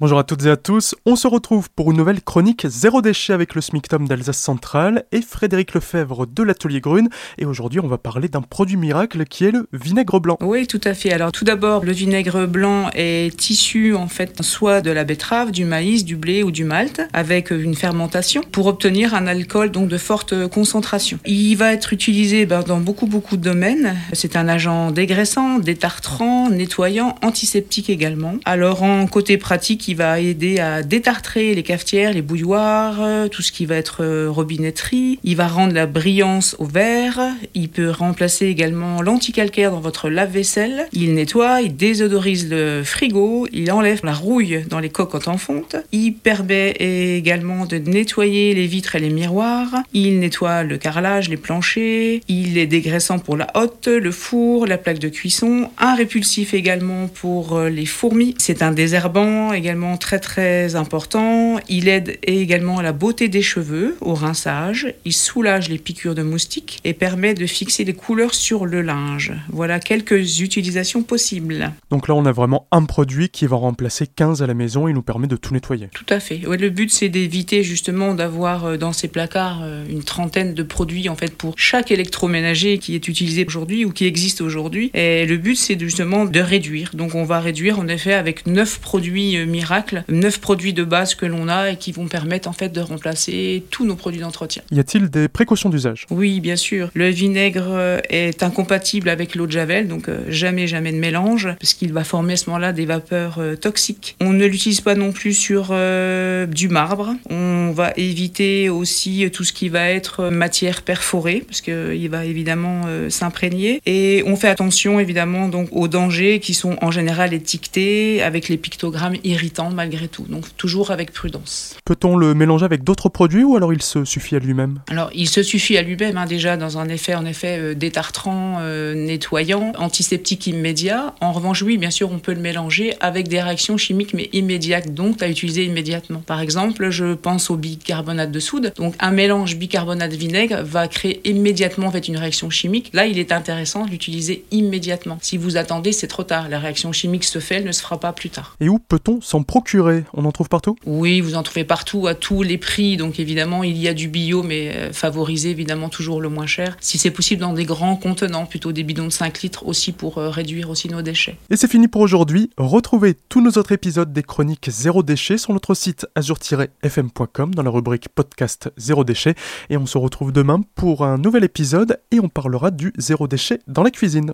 Bonjour à toutes et à tous, on se retrouve pour une nouvelle chronique Zéro déchet avec le SMICTOM d'Alsace Centrale et Frédéric Lefebvre de l'Atelier Grune. Et aujourd'hui, on va parler d'un produit miracle qui est le vinaigre blanc. Oui, tout à fait. Alors tout d'abord, le vinaigre blanc est issu en fait soit de la betterave, du maïs, du blé ou du malt avec une fermentation pour obtenir un alcool donc de forte concentration. Il va être utilisé ben, dans beaucoup beaucoup de domaines. C'est un agent dégraissant, détartrant, nettoyant, antiseptique également. Alors en côté pratique, qui va aider à détartrer les cafetières, les bouilloires, euh, tout ce qui va être euh, robinetterie. Il va rendre la brillance au verre. Il peut remplacer également l'anticalcaire dans votre lave-vaisselle. Il nettoie, il désodorise le frigo, il enlève la rouille dans les coques en fonte. Il permet également de nettoyer les vitres et les miroirs. Il nettoie le carrelage, les planchers. Il est dégraissant pour la hotte, le four, la plaque de cuisson. Un répulsif également pour euh, les fourmis. C'est un désherbant également très très important. Il aide également à la beauté des cheveux, au rinçage. Il soulage les piqûres de moustiques et permet de fixer les couleurs sur le linge. Voilà quelques utilisations possibles. Donc là, on a vraiment un produit qui va remplacer 15 à la maison et nous permet de tout nettoyer. Tout à fait. Ouais, le but, c'est d'éviter justement d'avoir euh, dans ces placards euh, une trentaine de produits en fait pour chaque électroménager qui est utilisé aujourd'hui ou qui existe aujourd'hui. Et le but, c'est justement de réduire. Donc on va réduire en effet avec 9 produits euh, neuf produits de base que l'on a et qui vont permettre en fait de remplacer tous nos produits d'entretien. Y a-t-il des précautions d'usage? Oui, bien sûr. Le vinaigre euh, est incompatible avec l'eau de javel, donc euh, jamais jamais de mélange, parce qu'il va former à ce moment-là des vapeurs euh, toxiques. On ne l'utilise pas non plus sur du marbre. On va éviter aussi tout ce qui va être matière perforée, parce qu'il va évidemment s'imprégner. Et on fait attention évidemment donc aux dangers qui sont en général étiquetés avec les pictogrammes irritants malgré tout. Donc toujours avec prudence. Peut-on le mélanger avec d'autres produits ou alors il se suffit à lui-même? Alors il se suffit à lui-même hein, déjà dans un effet en effet euh, détartrant, euh, nettoyant, antiseptique immédiat. En revanche oui bien sûr on peut le mélanger avec des réactions chimiques mais immédiates donc à utiliser immédiatement. Par exemple je pense au bicarbonate de soude. Donc un mélange bicarbonate vinaigre va créer immédiatement en fait une réaction chimique. Là il est intéressant d'utiliser immédiatement. Si vous attendez c'est trop tard. La réaction chimique se fait, elle ne se fera pas plus tard. Et où peut-on s'en procurer On en trouve partout? Oui, vous en trouvez partout, à tous les prix. Donc évidemment, il y a du bio, mais euh, favorisé évidemment toujours le moins cher. Si c'est possible, dans des grands contenants, plutôt des bidons de 5 litres aussi pour euh, réduire aussi nos déchets. Et c'est fini pour aujourd'hui. Retrouvez tous nos autres épisodes des chroniques Zéro Déchet sur notre site azur-fm.com dans la rubrique podcast Zéro Déchet. Et on se retrouve demain pour un nouvel épisode et on parlera du zéro déchet dans la cuisine.